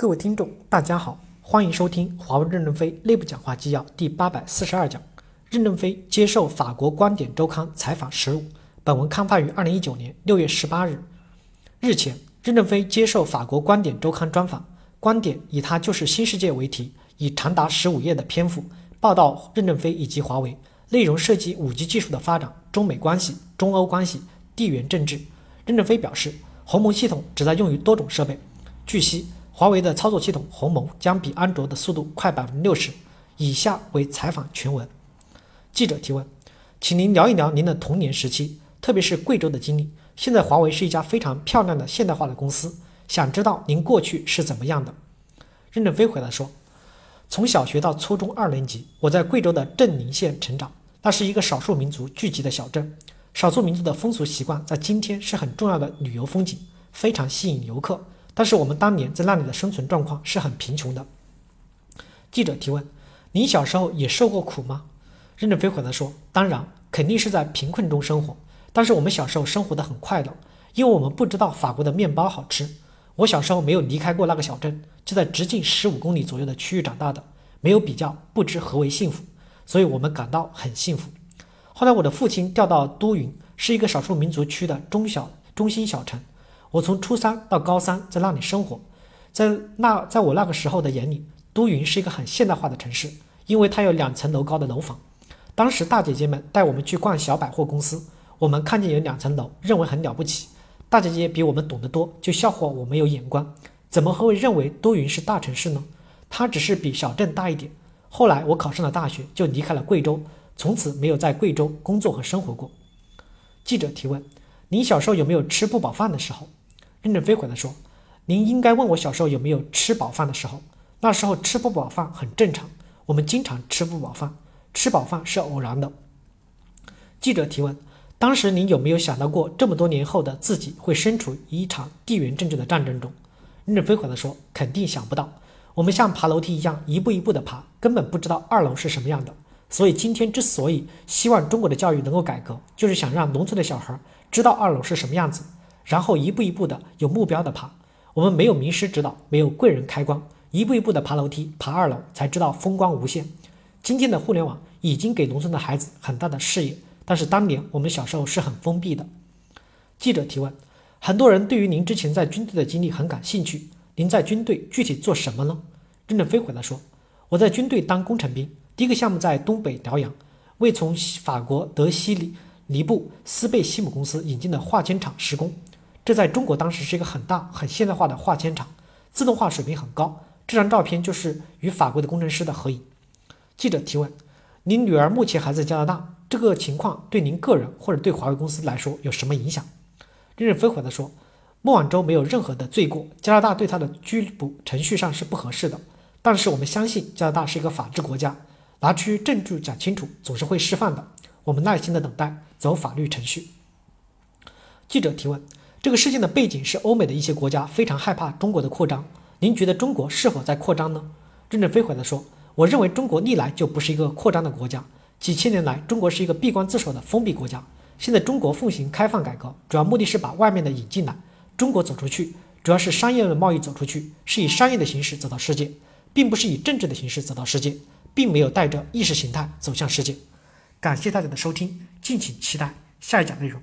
各位听众，大家好，欢迎收听华为任正非内部讲话纪要第八百四十二讲。任正非接受法国观点周刊采访实录。本文刊发于二零一九年六月十八日。日前，任正非接受法国观点周刊专访，观点以“他就是新世界”为题，以长达十五页的篇幅报道任正非以及华为，内容涉及五 G 技术的发展、中美关系、中欧关系、地缘政治。任正非表示，鸿蒙系统旨在用于多种设备。据悉。华为的操作系统鸿蒙将比安卓的速度快百分之六十。以下为采访全文。记者提问：请您聊一聊您的童年时期，特别是贵州的经历。现在华为是一家非常漂亮的现代化的公司，想知道您过去是怎么样的？任正非回答说：从小学到初中二年级，我在贵州的镇宁县成长，那是一个少数民族聚集的小镇。少数民族的风俗习惯在今天是很重要的旅游风景，非常吸引游客。但是我们当年在那里的生存状况是很贫穷的。记者提问：“您小时候也受过苦吗？”任正非回答说：“当然，肯定是在贫困中生活。但是我们小时候生活的很快乐，因为我们不知道法国的面包好吃。我小时候没有离开过那个小镇，就在直径十五公里左右的区域长大的，没有比较，不知何为幸福，所以我们感到很幸福。后来我的父亲调到都匀，是一个少数民族区的中小中心小城。”我从初三到高三在那里生活，在那在我那个时候的眼里，都匀是一个很现代化的城市，因为它有两层楼高的楼房。当时大姐姐们带我们去逛小百货公司，我们看见有两层楼，认为很了不起。大姐姐比我们懂得多，就笑话我没有眼光，怎么会认为都匀是大城市呢？它只是比小镇大一点。后来我考上了大学，就离开了贵州，从此没有在贵州工作和生活过。记者提问：您小时候有没有吃不饱饭的时候？任正非回答说：“您应该问我小时候有没有吃饱饭的时候。那时候吃不饱饭很正常，我们经常吃不饱饭，吃饱饭是偶然的。”记者提问：“当时您有没有想到过这么多年后的自己会身处一场地缘政治的战争中？”任正非回答说：“肯定想不到，我们像爬楼梯一样一步一步的爬，根本不知道二楼是什么样的。所以今天之所以希望中国的教育能够改革，就是想让农村的小孩知道二楼是什么样子。”然后一步一步的有目标的爬，我们没有名师指导，没有贵人开光，一步一步的爬楼梯，爬二楼才知道风光无限。今天的互联网已经给农村的孩子很大的视野，但是当年我们小时候是很封闭的。记者提问：很多人对于您之前在军队的经历很感兴趣，您在军队具体做什么呢？任正非回答说：我在军队当工程兵，第一个项目在东北辽阳，为从法国德西里尼布斯贝西姆公司引进的化纤厂施工。这在中国当时是一个很大、很现代化的化纤厂，自动化水平很高。这张照片就是与法国的工程师的合影。记者提问：您女儿目前还在加拿大，这个情况对您个人或者对华为公司来说有什么影响？任正非回答说：孟晚舟没有任何的罪过，加拿大对她的拘捕程序上是不合适的。但是我们相信加拿大是一个法治国家，拿出证据讲清楚，总是会释放的。我们耐心的等待，走法律程序。记者提问。这个事件的背景是欧美的一些国家非常害怕中国的扩张。您觉得中国是否在扩张呢？任正非回答说：“我认为中国历来就不是一个扩张的国家，几千年来中国是一个闭关自守的封闭国家。现在中国奉行开放改革，主要目的是把外面的引进来，中国走出去，主要是商业的贸易走出去，是以商业的形式走到世界，并不是以政治的形式走到世界，并没有带着意识形态走向世界。”感谢大家的收听，敬请期待下一讲内容。